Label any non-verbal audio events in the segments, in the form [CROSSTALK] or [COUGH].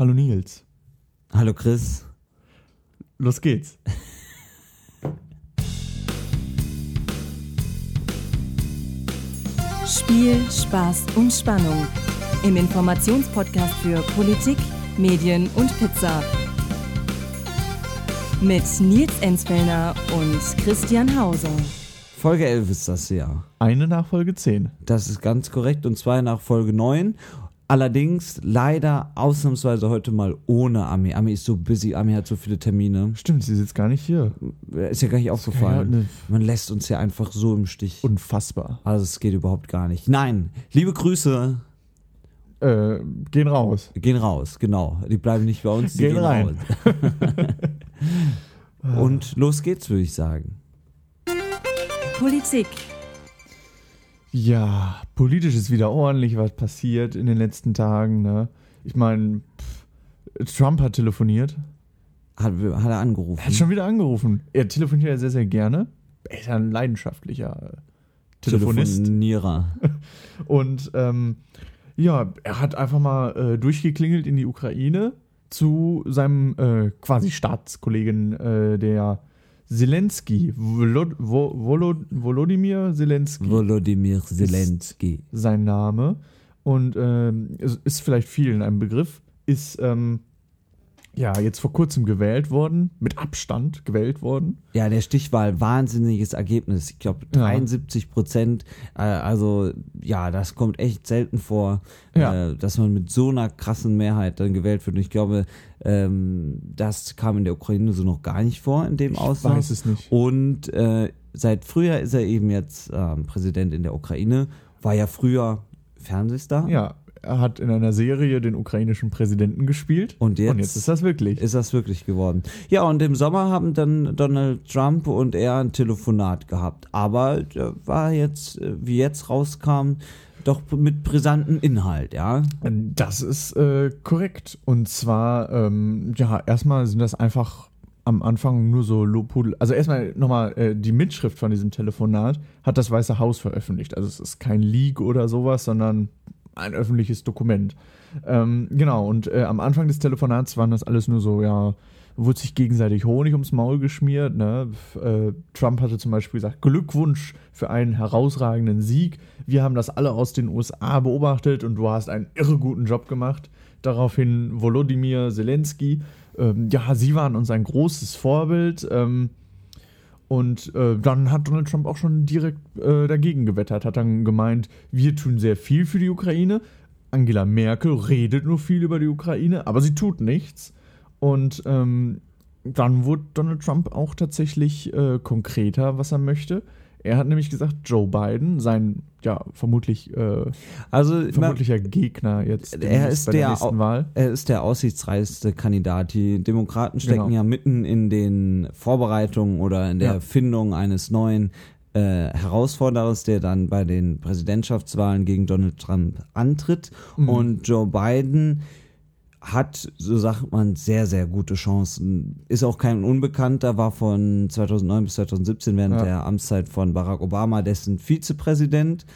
Hallo Nils. Hallo Chris. Los geht's. Spiel, Spaß und Spannung. Im Informationspodcast für Politik, Medien und Pizza. Mit Nils Enzfellner und Christian Hauser. Folge 11 ist das ja. Eine nach Folge 10. Das ist ganz korrekt und zwei nach Folge 9. Allerdings leider ausnahmsweise heute mal ohne Ami. Ami ist so busy, Ami hat so viele Termine. Stimmt, sie sitzt gar nicht hier. Ist ja gar nicht aufgefallen. Man lässt uns ja einfach so im Stich. Unfassbar. Also es geht überhaupt gar nicht. Nein, liebe Grüße Äh, gehen raus. gehen raus, genau. Die bleiben nicht bei uns, die Gehen gehen, rein. raus. [LAUGHS] Und los geht's, würde ich sagen. Politik, Ja, politisch ist wieder ordentlich was passiert in den letzten Tagen. Ne? Ich meine, Trump hat telefoniert. Hat, hat er angerufen. Er hat schon wieder angerufen. Er telefoniert ja sehr, sehr gerne. Er ist ja ein leidenschaftlicher äh, Telefonist. Telefonierer. [LAUGHS] Und ähm, ja, er hat einfach mal äh, durchgeklingelt in die Ukraine zu seinem äh, quasi Staatskollegen, äh, der Zelensky, Volod Vo Volod Volodymyr Zelensky, Volodymyr Zelensky. sein Name. Und ähm, es ist vielleicht vielen ein Begriff, ist ähm, ja jetzt vor kurzem gewählt worden, mit Abstand gewählt worden. Ja, der Stichwahl, wahnsinniges Ergebnis. Ich glaube, Ja. 73 Prozent. Äh, also, ja, das kommt echt selten vor, Ja. äh, dass man mit so einer krassen Mehrheit dann gewählt wird. Und ich glaube, ähm, das kam in der Ukraine so noch gar nicht vor in dem Ich Ausmaß. weiß es nicht. Und äh, seit Frühjahr ist er eben jetzt ähm, Präsident in der Ukraine. War ja früher Fernsehstar. Ja, er hat in einer Serie den ukrainischen Präsidenten gespielt. Und jetzt- und jetzt ist das wirklich. Ist das wirklich geworden? Ja, und im Sommer haben dann Donald Trump und er ein Telefonat gehabt. Aber äh, war jetzt, äh, wie jetzt rauskam, doch mit brisantem Inhalt, ja. Das ist äh, korrekt. Und zwar, ähm, ja, erstmal sind das einfach am Anfang nur so Lobhudel. Also erstmal nochmal, äh, die Mitschrift von diesem Telefonat hat das Weiße Haus veröffentlicht. Also es ist kein Leak oder sowas, sondern ein öffentliches Dokument. Ähm, genau, und äh, am Anfang des Telefonats waren das alles nur so, ja, wurde sich gegenseitig Honig ums Maul geschmiert. Ne? Äh, Trump hatte zum Beispiel gesagt, Glückwunsch für einen herausragenden Sieg. Wir haben das alle aus den USA beobachtet und du hast einen irre guten Job gemacht. Daraufhin Volodymyr Zelensky. Ähm, ja, sie waren uns ein großes Vorbild. Ähm, und äh, dann hat Donald Trump auch schon direkt äh, dagegen gewettert, hat dann gemeint, wir tun sehr viel für die Ukraine. Angela Merkel redet nur viel über die Ukraine, aber sie tut nichts. Und ähm, dann wurde Donald Trump auch tatsächlich äh, konkreter, was er möchte. Er hat nämlich gesagt, Joe Biden, sein ja vermutlich äh, Also, man, vermutlicher Gegner jetzt Er ist bei der der nächsten Wahl. er ist der aussichtsreichste Kandidat. Die Demokraten stecken Genau. ja mitten in den Vorbereitungen oder in der Ja. Findung eines neuen äh, Herausforderers, der dann bei den Präsidentschaftswahlen gegen Donald Trump antritt. Mhm. Und Joe Biden hat, so sagt man, sehr, sehr gute Chancen. Ist auch kein Unbekannter, war von 2009 bis 2017 während Ja. der Amtszeit von Barack Obama dessen Vizepräsident.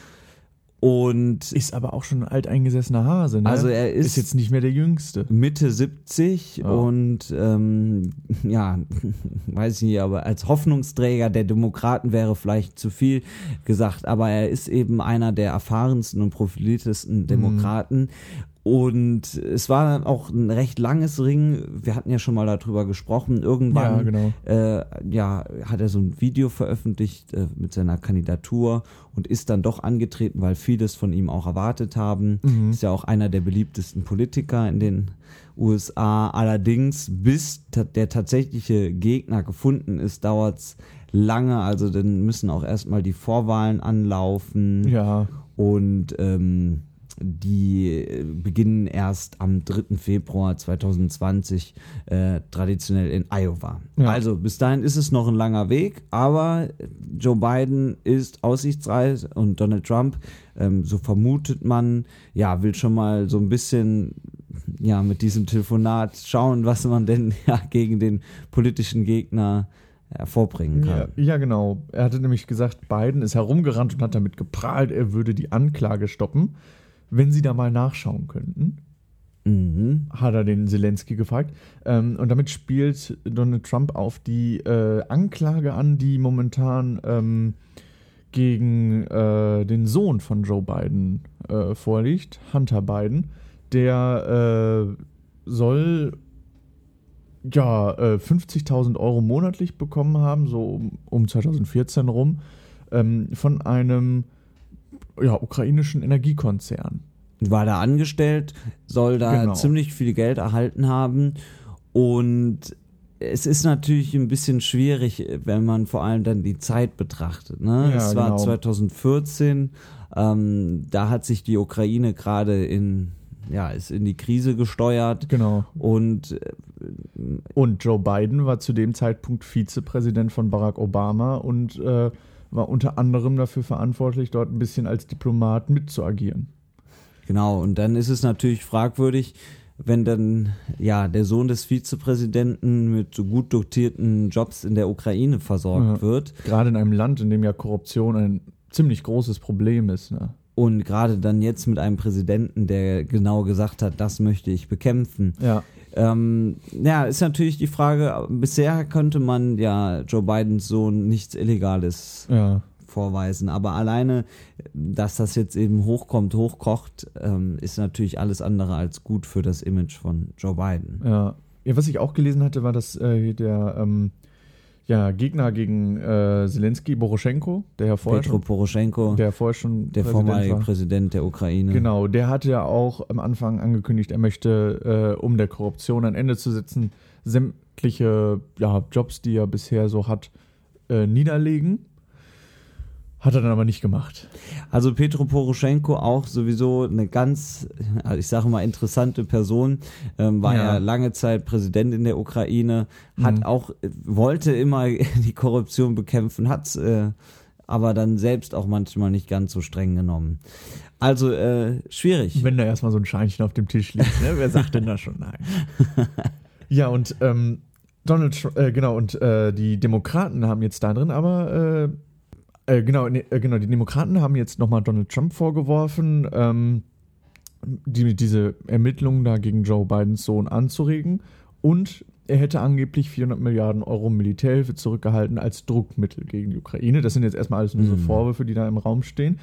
Und Ist aber auch schon ein alteingesessener Hase, ne? Also er ist- ist jetzt nicht mehr der Jüngste. Mitte 70 Ja. und ähm, ja, [LAUGHS] weiß ich nicht, aber als Hoffnungsträger der Demokraten wäre vielleicht zu viel gesagt, aber er ist eben einer der erfahrensten und Mhm. profiliertesten Demokraten. Und es war dann auch ein recht langes Ring. Wir hatten ja schon mal darüber gesprochen. Irgendwann Ja, genau. äh, ja, hat er so ein Video veröffentlicht äh, mit seiner Kandidatur und ist dann doch angetreten, weil vieles von ihm auch erwartet haben. Mhm. Ist ja auch einer der beliebtesten Politiker in den USA. Allerdings, bis ta der tatsächliche Gegner gefunden ist, dauert's lange. Also dann müssen auch erstmal die Vorwahlen anlaufen Ja, und ähm, die äh, beginnen erst am 3. Februar 2020 äh, traditionell in Iowa. Ja. Also bis dahin ist es noch ein langer Weg, aber Joe Biden ist aussichtsreich und Donald Trump, ähm, so vermutet man, ja, will schon mal so ein bisschen ja mit diesem Telefonat schauen, was man denn [LAUGHS] ja gegen den politischen Gegner hervorbringen kann. ja, ja, genau. Er hatte nämlich gesagt, Biden ist herumgerannt und hat damit geprahlt, er würde die Anklage stoppen. Wenn Sie da mal nachschauen könnten. Mhm. hat er den Zelensky gefragt. Ähm, und damit spielt Donald Trump auf die äh, Anklage an, die momentan ähm, gegen äh, den Sohn von Joe Biden äh, vorliegt, Hunter Biden. Der äh, soll ja äh, 50.000 Euro monatlich bekommen haben, so um, um 2014 rum, ähm, von einem ja, ukrainischen Energiekonzern. War da angestellt, soll da Genau. ziemlich viel Geld erhalten haben und es ist natürlich ein bisschen schwierig, wenn man vor allem dann die Zeit betrachtet. Ne? Ja, es war genau. 2014, ähm, da hat sich die Ukraine gerade in, ja, ist in die Krise gesteuert Genau. und äh, Und Joe Biden war zu dem Zeitpunkt Vizepräsident von Barack Obama und äh, war unter anderem dafür verantwortlich, dort ein bisschen als Diplomat mitzuagieren. Genau, und dann ist es natürlich fragwürdig, wenn dann ja der Sohn des Vizepräsidenten mit so gut dotierten Jobs in der Ukraine versorgt Ja. wird Gerade in einem Land, in dem ja Korruption ein ziemlich großes Problem ist. Ne? und gerade dann jetzt mit einem Präsidenten, der genau gesagt hat, das möchte ich bekämpfen. Ja, Ähm, ja, ist natürlich die Frage, bisher könnte man ja Joe Bidens Sohn nichts Illegales ja, vorweisen. Aber alleine, dass das jetzt eben hochkommt, hochkocht, ähm, ist natürlich alles andere als gut für das Image von Joe Biden. ja. Ja, was ich auch gelesen hatte, war, dass äh, der ähm, ja, Gegner gegen äh, Zelensky, Boroschenko, der ja vorher, Petro schon, Poroshenko, der vorher schon der Präsident vormalige war. Präsident der Ukraine. Genau, der hatte ja auch am Anfang angekündigt, er möchte, äh, um der Korruption ein Ende zu setzen, sämtliche ja, Jobs, die er bisher so hat, äh, niederlegen. Hat er dann aber nicht gemacht. Also Petro Poroschenko auch sowieso eine ganz, also ich sage mal, interessante Person. Ähm, war ja. Ja. lange Zeit Präsident in der Ukraine, hat Mhm. auch, äh, wollte immer [LAUGHS] die Korruption bekämpfen, hat äh, aber dann selbst auch manchmal nicht ganz so streng genommen. Also äh, schwierig. Wenn da erstmal so ein Scheinchen auf dem Tisch liegt, ne? wer sagt denn da schon nein? [LAUGHS] ja, und ähm, Donald Trump, äh, genau, und äh, die Demokraten haben jetzt da drin aber, äh, genau, ne, genau, die Demokraten haben jetzt nochmal Donald Trump vorgeworfen, ähm, die, diese Ermittlungen da gegen Joe Bidens Sohn anzuregen und er hätte angeblich 400 Milliarden Euro Militärhilfe zurückgehalten als Druckmittel gegen die Ukraine. Das sind jetzt erstmal alles nur so Mhm. Vorwürfe, die da im Raum stehen.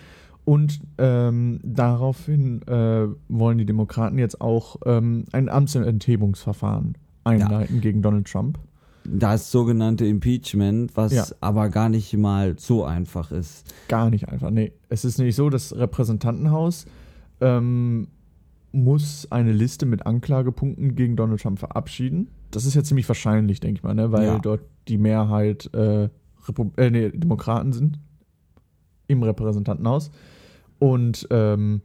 Und ähm, daraufhin äh, wollen die Demokraten jetzt auch ähm, ein Amtsenthebungsverfahren einleiten gegen Donald Trump. Das sogenannte Impeachment, was Ja. aber gar nicht mal so einfach ist. Gar nicht einfach. Nee, es ist nicht so, das Repräsentantenhaus ähm, muss eine Liste mit Anklagepunkten gegen Donald Trump verabschieden. Das ist ja ziemlich wahrscheinlich, denke ich mal, ne? weil Ja. dort die Mehrheit äh, äh, nee, Demokraten sind im Repräsentantenhaus. Und ähm,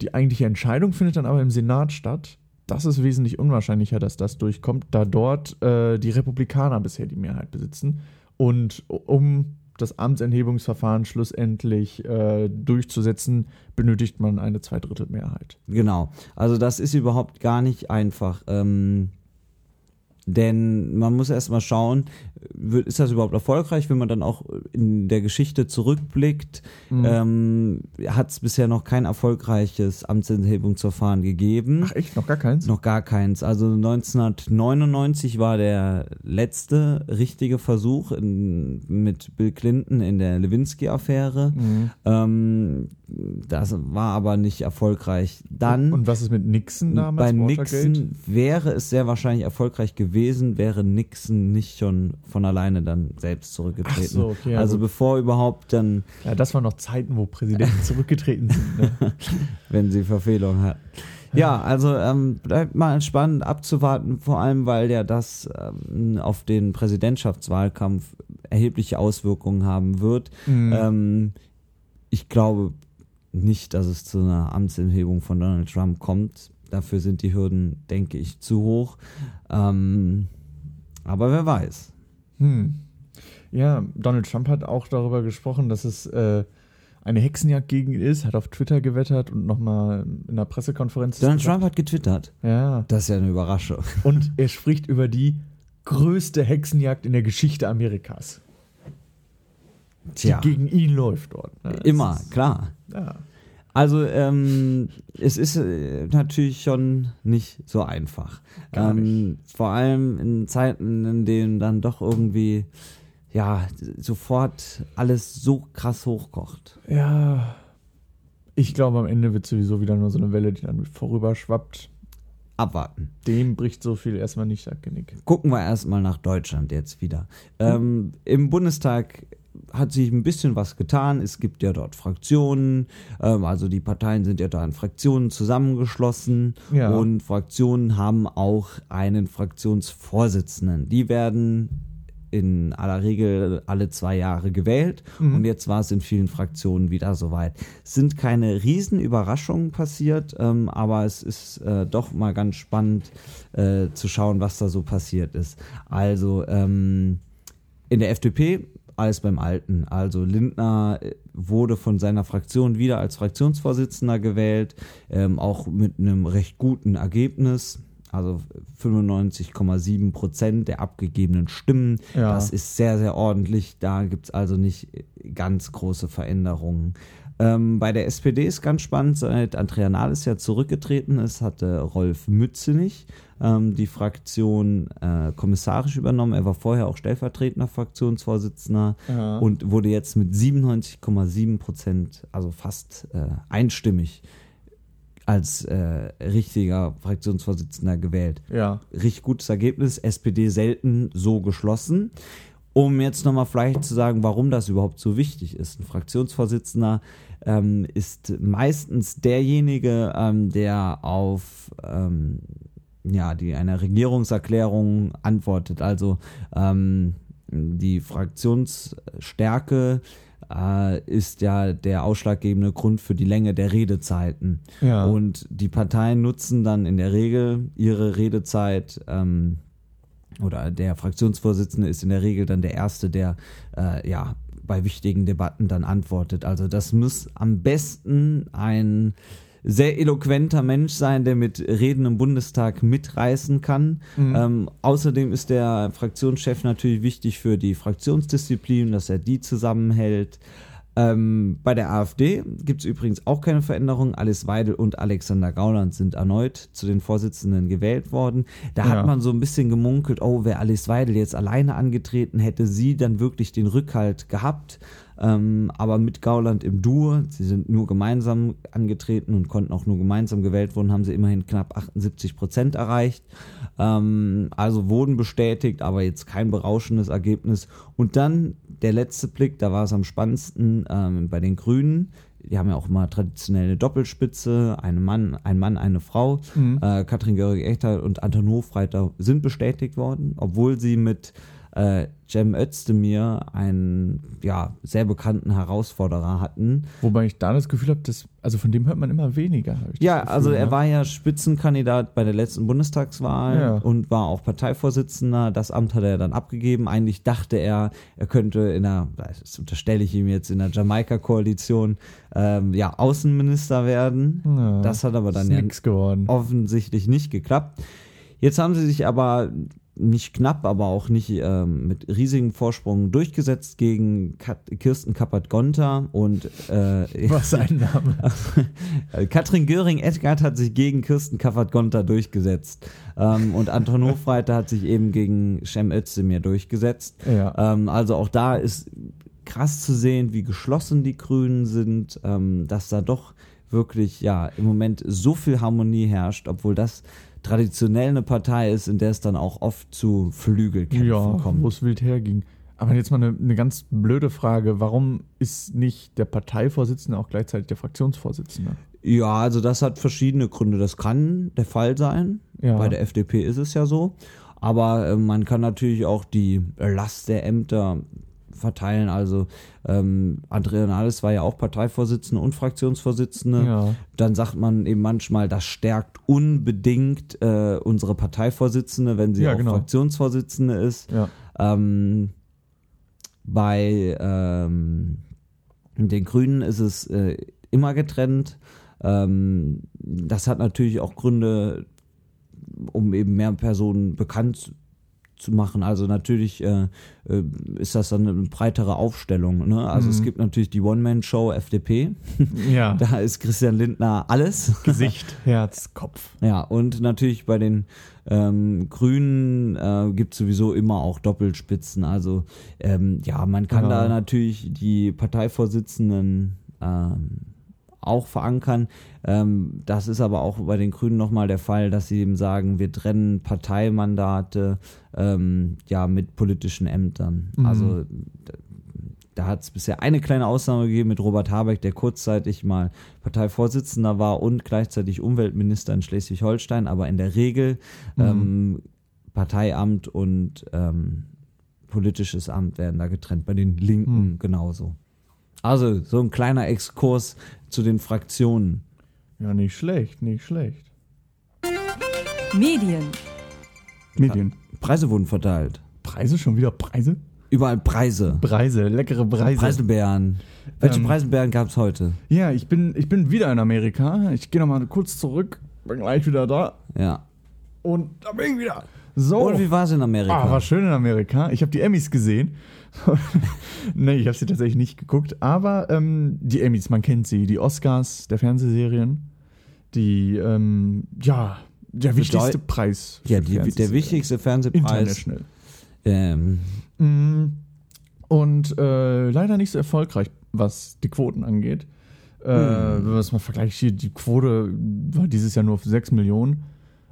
die eigentliche Entscheidung findet dann aber im Senat statt. Das ist wesentlich unwahrscheinlicher, dass das durchkommt, da dort äh, die Republikaner bisher die Mehrheit besitzen. Und um das Amtsenthebungsverfahren schlussendlich äh, durchzusetzen, benötigt man eine Zweidrittelmehrheit. Genau. Also das ist überhaupt gar nicht einfach. Ähm, denn man muss erstmal schauen, ist das überhaupt erfolgreich, wenn man dann auch in der Geschichte zurückblickt, Mhm. ähm, hat es bisher noch kein erfolgreiches Amtsenthebungsverfahren gegeben. Ach echt, noch gar keins? Noch gar keins. Also 1999 war der letzte richtige Versuch in, mit Bill Clinton in der Lewinsky-Affäre. Mhm. Ähm, das war aber nicht erfolgreich. Dann Und was ist mit Nixon damals? bei Watergate? Nixon wäre es sehr wahrscheinlich erfolgreich gewesen, wäre Nixon nicht schon von alleine dann selbst zurückgetreten. Ach so, okay, ja, also gut. bevor überhaupt dann, Ja, das waren noch Zeiten, wo Präsidenten [LAUGHS] zurückgetreten sind. Ne? [LAUGHS] wenn sie Verfehlung hatten. Ja, also ähm, bleibt mal spannend abzuwarten, vor allem weil ja das ähm, auf den Präsidentschaftswahlkampf erhebliche Auswirkungen haben wird. Mhm. Ähm, ich glaube nicht, dass es zu einer Amtsenthebung von Donald Trump kommt. Dafür sind die Hürden, denke ich, zu hoch. Ähm, aber wer weiß. Hm. Ja, Donald Trump hat auch darüber gesprochen, dass es äh, eine Hexenjagd gegen ihn ist, hat auf Twitter gewettert und nochmal in einer Pressekonferenz. Donald gesagt- Trump hat getwittert. Ja. Das ist ja eine Überraschung. Und er spricht über die größte Hexenjagd in der Geschichte Amerikas, Die gegen ihn läuft dort. ne? Immer, ist- klar. Ja. Also ähm, es ist äh, natürlich schon nicht so einfach. Ähm, vor allem in Zeiten, in denen dann doch irgendwie ja sofort alles so krass hochkocht. Ja. Ich glaube, am Ende wird sowieso wieder nur so eine Welle, die dann vorüber schwappt. Abwarten. Dem bricht so viel erstmal nicht das Genick. Gucken wir erstmal nach Deutschland jetzt wieder. Ähm, Im Bundestag hat sich ein bisschen was getan. Es gibt ja dort Fraktionen, ähm, also die Parteien sind ja da in Fraktionen zusammengeschlossen Ja. und Fraktionen haben auch einen Fraktionsvorsitzenden. Die werden in aller Regel alle zwei Jahre gewählt und jetzt war es in vielen Fraktionen wieder soweit. Es sind keine Riesenüberraschungen passiert, ähm, aber es ist äh, doch mal ganz spannend äh, zu schauen, was da so passiert ist. Also ähm, in der FDP alles beim Alten. Also Lindner äh, wurde von seiner Fraktion wieder als Fraktionsvorsitzender gewählt, ähm, auch mit einem recht guten Ergebnis. Also 95,7 Prozent der abgegebenen Stimmen. Ja. Das ist sehr, sehr ordentlich. Da gibt es also nicht ganz große Veränderungen. Ähm, bei der SPD ist ganz spannend, seit Andrea Nahles ja zurückgetreten ist, hatte Rolf Mützenich ähm, die Fraktion äh, kommissarisch übernommen. Er war vorher auch stellvertretender Fraktionsvorsitzender Ja. und wurde jetzt mit 97,7 Prozent, also fast äh, einstimmig, als äh, richtiger Fraktionsvorsitzender gewählt Ja. richtig gutes Ergebnis. SPD selten so geschlossen. Um jetzt nochmal vielleicht zu sagen, warum das überhaupt so wichtig ist. Ein Fraktionsvorsitzender ähm, ist meistens derjenige, ähm, der auf ähm, ja, die einer Regierungserklärung antwortet. Also ähm, die Fraktionsstärke äh, ist ja der ausschlaggebende Grund für die Länge der Redezeiten. Ja. Und die Parteien nutzen dann in der Regel ihre Redezeit ähm, oder der Fraktionsvorsitzende ist in der Regel dann der Erste, der äh, ja bei wichtigen Debatten dann antwortet. Also das muss am besten ein sehr eloquenter Mensch sein, der mit Reden im Bundestag mitreißen kann. Ähm, außerdem ist der Fraktionschef natürlich wichtig für die Fraktionsdisziplin, dass er die zusammenhält. Ähm, bei der AfD gibt es übrigens auch keine Veränderung. Alice Weidel und Alexander Gauland sind erneut zu den Vorsitzenden gewählt worden. Da Ja. hat man so ein bisschen gemunkelt, oh, wäre Alice Weidel jetzt alleine angetreten, hätte sie dann wirklich den Rückhalt gehabt. Ähm, aber mit Gauland im Duo, sie sind nur gemeinsam angetreten und konnten auch nur gemeinsam gewählt wurden, haben sie immerhin knapp 78 Prozent erreicht. Ähm, also wurden bestätigt, aber jetzt kein berauschendes Ergebnis. Und dann der letzte Blick, da war es am spannendsten ähm, bei den Grünen. Die haben ja auch immer traditionelle Doppelspitze, ein Mann, ein Mann, eine Frau. Äh, Katrin Göring-Eckardt und Anton Hofreiter sind bestätigt worden, obwohl sie mit äh, Cem Özdemir einen ja, sehr bekannten Herausforderer hatten. Wobei ich da das Gefühl habe, dass, also von dem hört man immer weniger. ich Ja, Gefühl, also er ne? war ja Spitzenkandidat bei der letzten Bundestagswahl Ja. und war auch Parteivorsitzender. Das Amt hat er dann abgegeben. Eigentlich dachte er, er könnte in der, das unterstelle ich ihm jetzt, in der Jamaika-Koalition ähm, ja, Außenminister werden. Ja, das hat aber dann ja geworden. offensichtlich nicht geklappt. Jetzt haben sie sich aber nicht knapp, aber auch nicht ähm, mit riesigem Vorsprung durchgesetzt gegen Kat Kirsten Kappert-Gonter und äh, Was ein Name. [LAUGHS] Katrin Göring-Edgard hat sich gegen Kirsten Kappert-Gonter durchgesetzt ähm, und Anton [LAUGHS] Hofreiter hat sich eben gegen Cem Özdemir durchgesetzt. Ja. Ähm, also auch da ist krass zu sehen, wie geschlossen die Grünen sind, ähm, dass da doch wirklich ja im Moment so viel Harmonie herrscht, obwohl das traditionell eine Partei ist, in der es dann auch oft zu Flügelkämpfen Ja, wo kommt. es wild herging. Aber jetzt mal eine, eine ganz blöde Frage. Warum ist nicht der Parteivorsitzende auch gleichzeitig der Fraktionsvorsitzende? Ja, also das hat verschiedene Gründe. Das kann der Fall sein. Ja. Bei der FDP ist es ja so. Aber äh, man kann natürlich auch die Last der Ämter verteilen. Also ähm, Andrea Nahles war ja auch Parteivorsitzende und Fraktionsvorsitzende. Ja. Dann sagt man eben manchmal, das stärkt unbedingt äh, unsere Parteivorsitzende, wenn sie Ja, auch genau. Fraktionsvorsitzende ist. Ja. Ähm, bei ähm, den Grünen ist es äh, immer getrennt. Ähm, das hat natürlich auch Gründe, um eben mehr Personen bekannt zu machen. Also natürlich äh, äh, ist das dann eine breitere Aufstellung. Ne? Also es gibt natürlich die One-Man-Show FDP. Ja. [LAUGHS] Da ist Christian Lindner alles. Gesicht, [LAUGHS] Herz, Kopf. Ja, und natürlich bei den ähm, Grünen äh, gibt sowieso immer auch Doppelspitzen. Also ähm, ja, man kann Ja. da natürlich die Parteivorsitzenden ähm, auch verankern. Ähm, das ist aber auch bei den Grünen nochmal der Fall, dass sie eben sagen, wir trennen Parteimandate ähm, ja mit politischen Ämtern. Mhm. Also da hat es bisher eine kleine Ausnahme gegeben mit Robert Habeck, der kurzzeitig mal Parteivorsitzender war und gleichzeitig Umweltminister in Schleswig-Holstein, aber in der Regel ähm, Parteiamt und ähm, politisches Amt werden da getrennt, bei den Linken Mhm. genauso. Also so ein kleiner Exkurs zu den Fraktionen. Ja, nicht schlecht, nicht schlecht. Medien. Medien. Preise wurden verteilt. Preise? Schon wieder Preise? Überall Preise. Preise, leckere Preise. Preiselbeeren. Welche Ähm, Preiselbeeren gab es heute? Ja, ich bin, ich bin wieder in Amerika. Ich gehe nochmal kurz zurück. Bin gleich wieder da. Ja. Und da bin ich wieder. So. Und wie war es in Amerika? Ah, war schön in Amerika. Ich habe die Emmys gesehen. [LAUGHS] nee, ich habe sie tatsächlich nicht geguckt. Aber ähm, die Emmys, man kennt sie. Die Oscars der Fernsehserien. Die, ähm, ja, der wichtigste Bedeut- Preis. für ja, die, der wichtigste Fernsehpreis. International. Ähm, Mm, Und äh, leider nicht so erfolgreich, was die Quoten angeht. Äh, Hm. Wenn man es mal vergleicht, hier, die Quote war dieses Jahr nur auf 6 Millionen.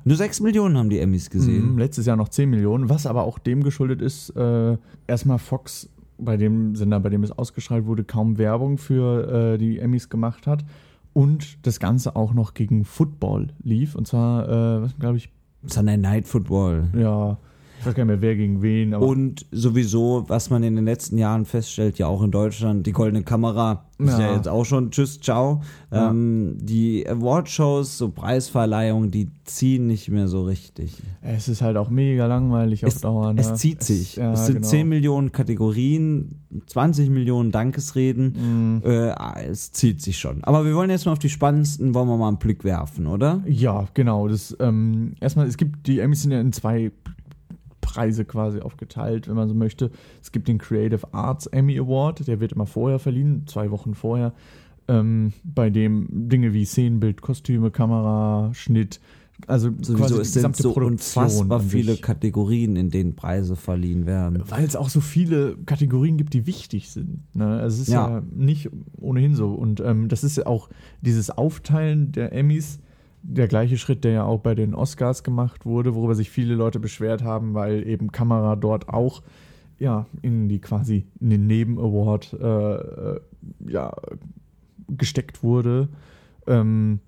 Nur 6 Millionen haben die Emmys gesehen. Mhm, letztes Jahr noch 10 Millionen, was aber auch dem geschuldet ist, äh, erstmal Fox, bei dem Sender, bei dem es ausgestrahlt wurde, kaum Werbung für äh, die Emmys gemacht hat. Und das Ganze auch noch gegen Football lief. Und zwar, äh, was glaube ich, Sunday Night Football. ja, ich weiß gar nicht mehr, wer gegen wen, Und sowieso, was man in den letzten Jahren feststellt, ja auch in Deutschland, die goldene Kamera ist ja, jetzt auch schon Tschüss, ciao. Ja. Ähm, die Awardshows, so Preisverleihungen, die ziehen nicht mehr so richtig. es ist halt auch mega langweilig auf Es, Dauer. Ne? es zieht sich. ja, es sind genau. 10 Millionen Kategorien, 20 Millionen Dankesreden. Mhm. Äh, es zieht sich schon. Aber wir wollen jetzt mal auf die spannendsten, wollen wir mal einen Blick werfen, oder? Ja, genau. Das, ähm, erstmal, es gibt, die Emmys sind ja in zwei Preise quasi aufgeteilt, wenn man so möchte. Es gibt den Creative Arts Emmy Award, der wird immer vorher verliehen, zwei Wochen vorher, ähm, bei dem Dinge wie Szenenbild, Kostüme, Kamera, Schnitt, also Sowieso, es sind so Produktion unfassbar viele. Kategorien, in denen Preise verliehen werden. Weil es auch so viele Kategorien gibt, die wichtig sind. Ne? Also es ist ja, Ja. nicht ohnehin so. Und ähm, das ist ja auch dieses Aufteilen der Emmys, der gleiche Schritt, der ja auch bei den Oscars gemacht wurde, worüber sich viele Leute beschwert haben, weil eben Kamera dort auch ja in die quasi in den Neben-Award äh, äh, ja, gesteckt wurde. Ähm,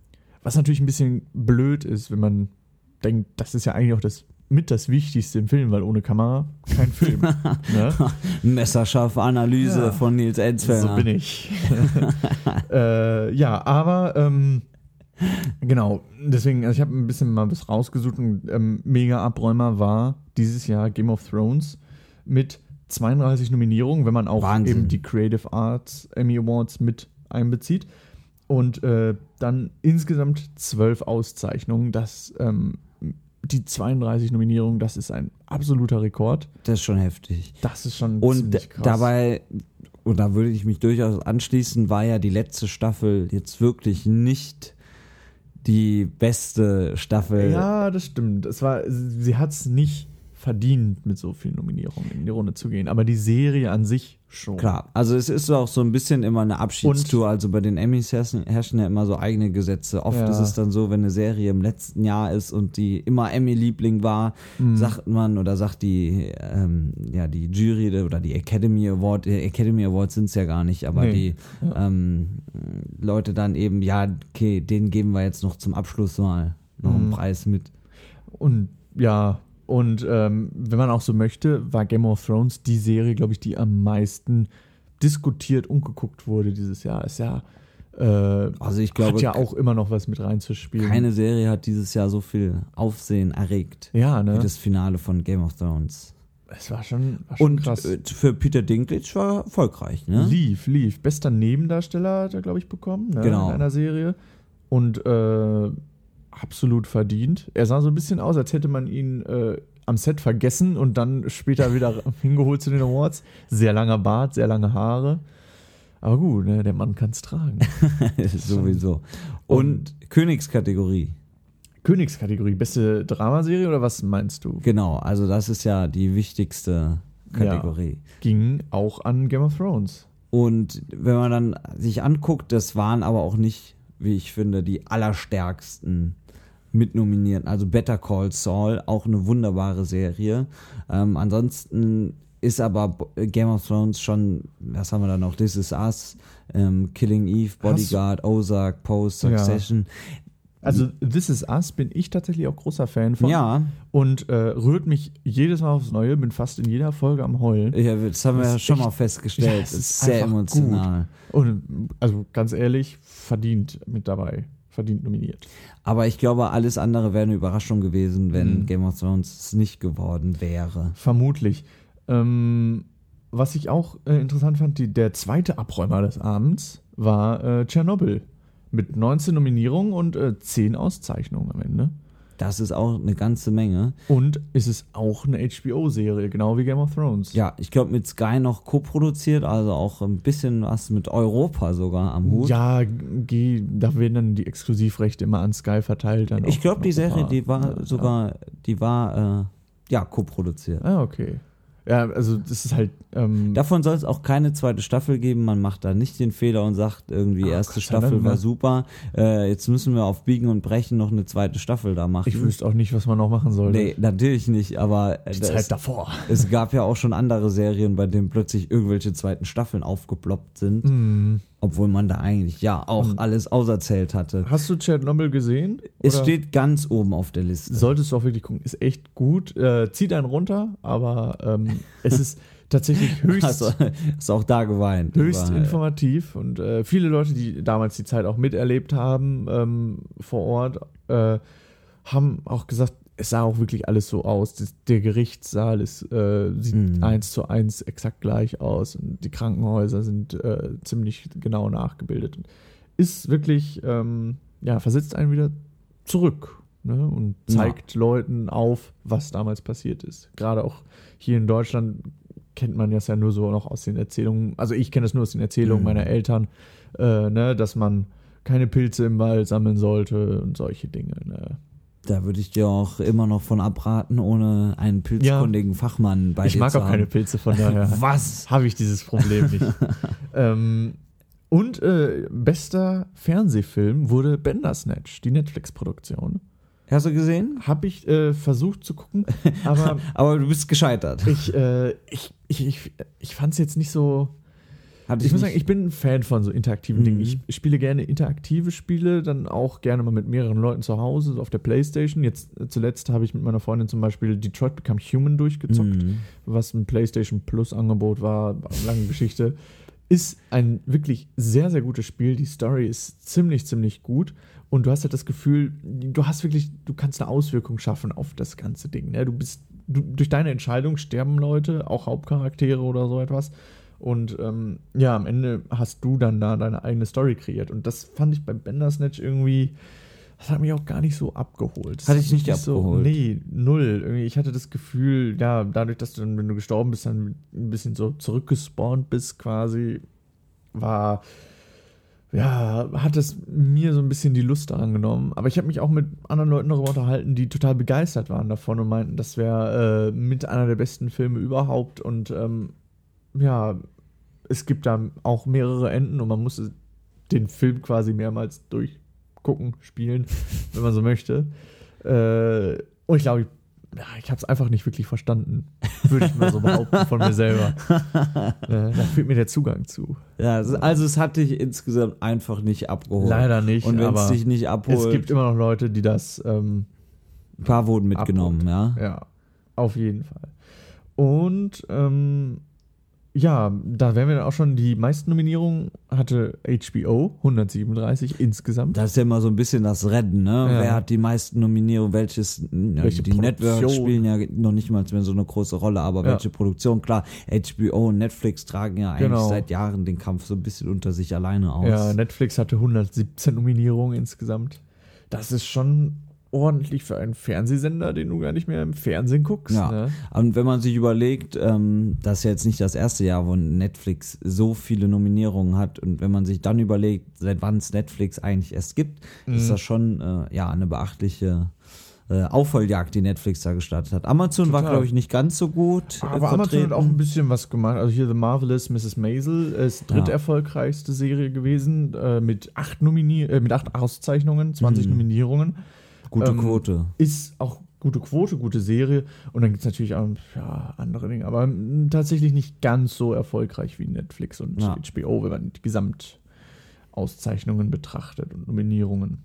was natürlich ein bisschen blöd ist, wenn man denkt, das ist ja eigentlich auch das mit das Wichtigste im Film, weil ohne Kamera kein Film. [LAUGHS] ne? Messerscharfe Analyse Ja. von Nils Enzfellner. So bin ich. [LAUGHS] äh, ja, aber ähm, genau, deswegen, also ich habe ein bisschen mal was rausgesucht und ähm, mega Abräumer war dieses Jahr Game of Thrones mit 32 Nominierungen, wenn man auch Wahnsinn. eben die Creative Arts Emmy Awards mit einbezieht. Und äh, dann insgesamt zwölf Auszeichnungen. Das, ähm, die 32 Nominierungen, das ist ein absoluter Rekord. Das ist schon heftig. Das ist schon Und dabei, und da würde ich mich durchaus anschließen, war ja die letzte Staffel jetzt wirklich nicht die beste Staffel. Ja, das stimmt. Es war, sie hat es nicht verdient, mit so vielen Nominierungen in die Runde zu gehen. Aber die Serie an sich schon. Klar, also es ist auch so ein bisschen immer eine Abschiedstour. also bei den Emmys herrschen, herrschen ja immer so eigene Gesetze. Oft Ja. ist es dann so, wenn eine Serie im letzten Jahr ist und die immer Emmy-Liebling war, Mhm. sagt man oder sagt die, ähm, ja, die Jury oder die Academy Award, die Academy Awards sind es ja gar nicht, aber Nee. die ähm, Leute dann eben, ja, okay, den geben wir jetzt noch zum Abschluss mal noch einen Mhm. Preis mit. Und ja, und ähm, wenn man auch so möchte, war Game of Thrones die Serie, glaube ich, die am meisten diskutiert und geguckt wurde dieses Jahr. Ist ja, äh, Also ich glaube, hat ja auch immer noch was mit reinzuspielen. keine Serie hat dieses Jahr so viel Aufsehen erregt. ja, wie ne? das Finale von Game of Thrones. Es war schon, war schon Und krass. äh, für Peter Dinklage war erfolgreich, ne? Lief, lief. Bester Nebendarsteller hat er, glaube ich, bekommen ne, Genau. in einer Serie. Und äh, absolut verdient. Er sah so ein bisschen aus, als hätte man ihn äh, am Set vergessen und dann später wieder [LAUGHS] hingeholt zu den Awards. Sehr langer Bart, sehr lange Haare. Aber gut, ne, der Mann kann es tragen. [LAUGHS] Sowieso. Und Königskategorie. Königskategorie, beste Dramaserie oder was meinst du? Genau, also das ist ja die wichtigste Kategorie. Ging auch an Game of Thrones. Und wenn man dann sich anguckt, das waren aber auch nicht, wie ich finde, die allerstärksten mitnominierten. Also Better Call Saul, auch eine wunderbare Serie. Ähm, ansonsten ist aber Game of Thrones schon, was haben wir da noch? This Is Us, ähm, Killing Eve, Bodyguard, Ozark, Post, Succession. Also This Is Us bin ich tatsächlich auch großer Fan von. Ja. Und äh, rührt mich jedes Mal aufs Neue, bin fast in jeder Folge am Heulen. Ja, das haben wir Das ja ist schon echt- mal festgestellt. Ja, es ist ist sehr emotional. Und also ganz ehrlich, verdient mit dabei. Verdient nominiert. Aber ich glaube, alles andere wäre eine Überraschung gewesen, wenn Mhm. Game of Thrones es nicht geworden wäre. Vermutlich. Ähm, was ich auch äh, interessant fand, die, der zweite Abräumer des Abends war äh, Tschernobyl. Mit 19 Nominierungen und äh, 10 Auszeichnungen am Ende. Das ist auch eine ganze Menge. Und es ist auch eine HBO-Serie, genau wie Game of Thrones. Ja, ich glaube mit Sky noch co-produziert, also auch ein bisschen was mit Europa sogar am Hut. Ja, geh, da werden dann die Exklusivrechte immer an Sky verteilt. Dann ich glaube, die Serie, die war sogar, die war äh, ja co-produziert. Ah, okay. Ja, also das ist halt. Ähm, Davon soll es auch keine zweite Staffel geben. Man macht da nicht den Fehler und sagt irgendwie, Ach, erste Staffel war ne? super. Äh, jetzt müssen wir auf Biegen und Brechen noch eine zweite Staffel da machen. ich wüsste auch nicht, was man noch machen sollte. Nee, natürlich nicht, aber äh, Die Zeit ist- davor. [LAUGHS] es gab ja auch schon andere Serien, bei denen plötzlich irgendwelche zweiten Staffeln aufgeploppt sind, Hm. Obwohl man da eigentlich ja auch Mhm. alles auserzählt hatte. Hast du Tschernobyl gesehen? Es Oder- steht ganz oben auf der Liste. Solltest du auch wirklich gucken. Ist echt gut. Äh, zieht einen runter, aber ähm, es ist tatsächlich [LAUGHS] höchst, Hast, du- hast auch da geweint. höchst Aber, informativ. Und äh, viele Leute, die damals die Zeit auch miterlebt haben ähm, vor Ort, äh, haben auch gesagt, es sah auch wirklich alles so aus. Das, der Gerichtssaal ist, äh, sieht Mhm. eins zu eins exakt gleich aus. Und die Krankenhäuser sind äh, ziemlich genau nachgebildet. Ist wirklich, ähm, ja, versetzt einen wieder zurück ne? und Ja. zeigt Leuten auf, was damals passiert ist. Gerade auch hier in Deutschland kennt man das ja nur so noch aus den Erzählungen. Also ich kenne das nur aus den Erzählungen Mhm. meiner Eltern, äh, ne? dass man keine Pilze im Wald sammeln sollte und solche Dinge. Ne? Da würde ich dir auch immer noch von abraten, ohne einen pilzkundigen Fachmann bei ich dir mag zu auch keine. Pilze, von daher [LAUGHS] Was? habe ich dieses Problem nicht. [LAUGHS] ähm, und äh, bester Fernsehfilm wurde Bandersnatch, die Netflix-Produktion. Hast du gesehen? Habe ich äh, versucht zu gucken, [LAUGHS] aber Aber du bist gescheitert. ich, äh, ich, ich, ich, ich fand es jetzt nicht so. Hatte Ich muss sagen, ich bin ein Fan von so interaktiven Mhm. Dingen. Ich spiele gerne interaktive Spiele, dann auch gerne mal mit mehreren Leuten zu Hause, so auf der Playstation. Jetzt äh, zuletzt habe ich mit meiner Freundin zum Beispiel Detroit Become Human durchgezockt, Mhm. was ein PlayStation Plus Angebot war, lange Geschichte. Ist ein wirklich sehr, sehr gutes Spiel. Die Story ist ziemlich, ziemlich gut. Und du hast halt das Gefühl, du hast wirklich, du kannst eine Auswirkung schaffen auf das ganze Ding. Ne? Du bist, du, durch deine Entscheidung sterben Leute, auch Hauptcharaktere oder so etwas. Und ähm, ja, am Ende hast du dann da deine eigene Story kreiert. Und das fand ich bei Bandersnatch irgendwie, das hat mich auch gar nicht so abgeholt. Das Hat dich nicht so, abgeholt? nee, null. Irgendwie, ich hatte das Gefühl, ja, dadurch, dass du dann, wenn du gestorben bist, dann ein bisschen so zurückgespawnt bist quasi, war, ja, hat es mir so ein bisschen die Lust daran genommen. Aber ich habe mich auch mit anderen Leuten darüber unterhalten, die total begeistert waren davon und meinten, das wäre äh, mit einer der besten Filme überhaupt. Und ähm, ja, es gibt da auch mehrere Enden und man muss den Film quasi mehrmals durchgucken, spielen, [LAUGHS] wenn man so möchte. Äh, und ich glaube, ich, ja, ich habe es einfach nicht wirklich verstanden, würde ich mal so behaupten von mir selber. [LAUGHS] äh, da fehlt mir der Zugang zu. Ja, also es hat dich insgesamt einfach nicht abgeholt. Leider nicht, Und wenn es dich nicht abholt, es gibt immer noch Leute, die das, ähm, ein paar wurden mitgenommen, ja. ja, auf jeden Fall. Und ähm, ja, da wären wir dann auch schon, die meisten Nominierungen hatte HBO, 137 insgesamt. Das ist ja immer so ein bisschen das Rennen, ne? Ja. Wer hat die meisten Nominierungen, welches, Welche die Networks Produktion? spielen ja noch nicht mal mehr so eine große Rolle, aber Ja. welche Produktion, klar, HBO und Netflix tragen ja eigentlich Genau. seit Jahren den Kampf so ein bisschen unter sich alleine aus. Ja, Netflix hatte 117 Nominierungen insgesamt. Das ist schon ordentlich für einen Fernsehsender, den du gar nicht mehr im Fernsehen guckst. Ja. Ne? Und wenn man sich überlegt, ähm, das ist ja jetzt nicht das erste Jahr, wo Netflix so viele Nominierungen hat und wenn man sich dann überlegt, seit wann es Netflix eigentlich erst gibt, Mhm. ist das schon äh, ja eine beachtliche äh, Aufholjagd, die Netflix da gestartet hat. Amazon war, Total. glaube ich, nicht ganz so gut. äh, Aber Amazon hat auch ein bisschen was gemacht. Also hier The Marvelous Mrs. Maisel ist Ja. dritterfolgreichste Serie gewesen äh, mit acht Nominier äh, mit acht Auszeichnungen, 20 Mhm. Nominierungen. Gute ähm, Quote. Ist auch gute Quote, gute Serie. Und dann gibt es natürlich auch ja, andere Dinge, aber mm, tatsächlich nicht ganz so erfolgreich wie Netflix und Ja. HBO, wenn man die Gesamtauszeichnungen betrachtet und Nominierungen.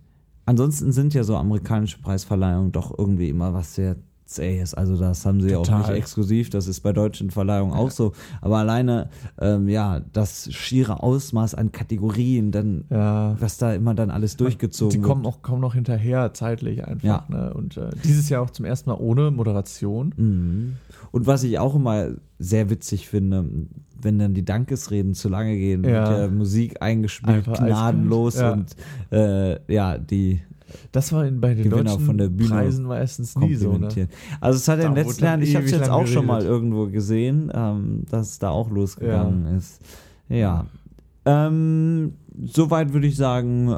Ansonsten sind ja so amerikanische Preisverleihungen doch irgendwie immer was sehr zähes. Also das haben sie ja auch Total. nicht exklusiv, das ist bei deutschen Verleihungen auch so. Aber alleine, ähm, ja, das schiere Ausmaß an Kategorien, dann, Ja. was da immer dann alles durchgezogen Die kommen wird. auch kaum noch hinterher, zeitlich einfach. Ja. Ne? Und äh, dieses Jahr auch zum ersten Mal ohne Moderation. Mhm. Und was ich auch immer sehr witzig finde, wenn dann die Dankesreden zu lange gehen, Ja. wird der Musik eingespielt, gnadenlos Ja. und äh, ja, die Das war in, bei den Gewinner deutschen von der Bühne Preisen meistens nie so. Ne? Also es hat in Da den wurde letzten Jahren, ich habe es jetzt auch schon mal geredet. irgendwo gesehen, ähm, dass es da auch losgegangen ist. Ja. Ähm, soweit würde ich sagen, äh,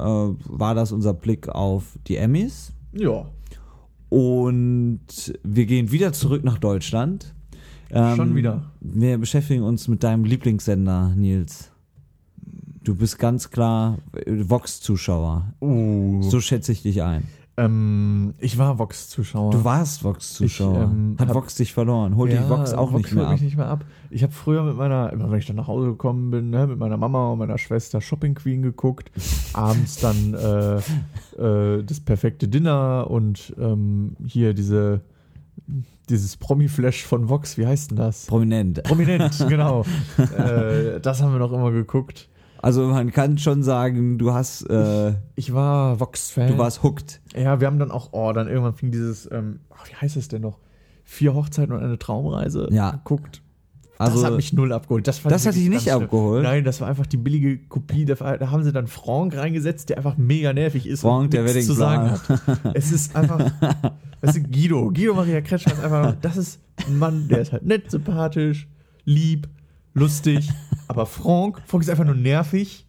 war das unser Blick auf die Emmys. Ja, Und wir gehen wieder zurück nach Deutschland. Ähm, Schon wieder. Wir beschäftigen uns mit deinem Lieblingssender, Nils. Du bist ganz klar äh, Vox-Zuschauer. uh. So schätze ich dich ein. ähm, ich war Vox-Zuschauer. Du warst Vox-Zuschauer. Ähm, Hat hab- Vox dich verloren? Hol die Vox auch nicht mehr ab. mich nicht mehr ab. Ich habe früher mit meiner, immer wenn ich dann nach Hause gekommen bin, ne, mit meiner Mama und meiner Schwester Shopping Queen geguckt. Abends dann äh, äh, das perfekte Dinner und ähm, hier diese dieses Promi-Flash von Vox, wie heißt denn das? Prominent. Prominent, [LAUGHS] genau. äh, das haben wir noch immer geguckt. Also man kann schon sagen, du hast, äh, Ich war Vox-Fan. du warst hooked. Ja, wir haben dann auch, oh, dann irgendwann fing dieses, ähm, ach, wie heißt es denn noch? Vier Hochzeiten und eine Traumreise Ja. geguckt. Also das hat mich null abgeholt. Das, das hat dich nicht schlimm. abgeholt? Nein, das war einfach die billige Kopie. Da, haben sie dann Franck reingesetzt, der einfach mega nervig ist Franck, und der nichts zu sagen hat. Es ist einfach, [LAUGHS] weißt du, Guido, Guido Maria Kretschmer ist einfach, das ist ein Mann, der ist halt nett, sympathisch, lieb, lustig, [LAUGHS] aber Franck, Franck ist einfach nur nervig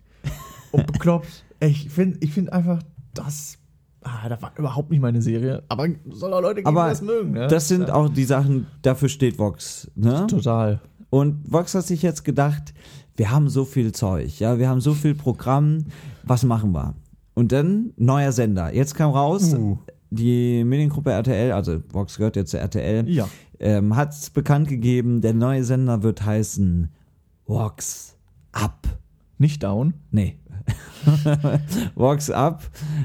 und bekloppt. Ich finde ich find einfach, das, ah, das war überhaupt nicht meine Serie, aber soll auch Leute geben, Aber die das mögen. Ne? Das sind auch die Sachen, dafür steht Vox. Ne? total. Und Vox hat sich jetzt gedacht, wir haben so viel Zeug, ja, wir haben so viel Programm, was machen wir? Und dann neuer Sender. Jetzt kam raus, Uh. die Mediengruppe RTL, also Vox gehört jetzt zu RTL, Ja. Ähm, hat es bekannt gegeben, der neue Sender wird heißen Vox Up. Nicht down. Nee. [LAUGHS] Vox Up.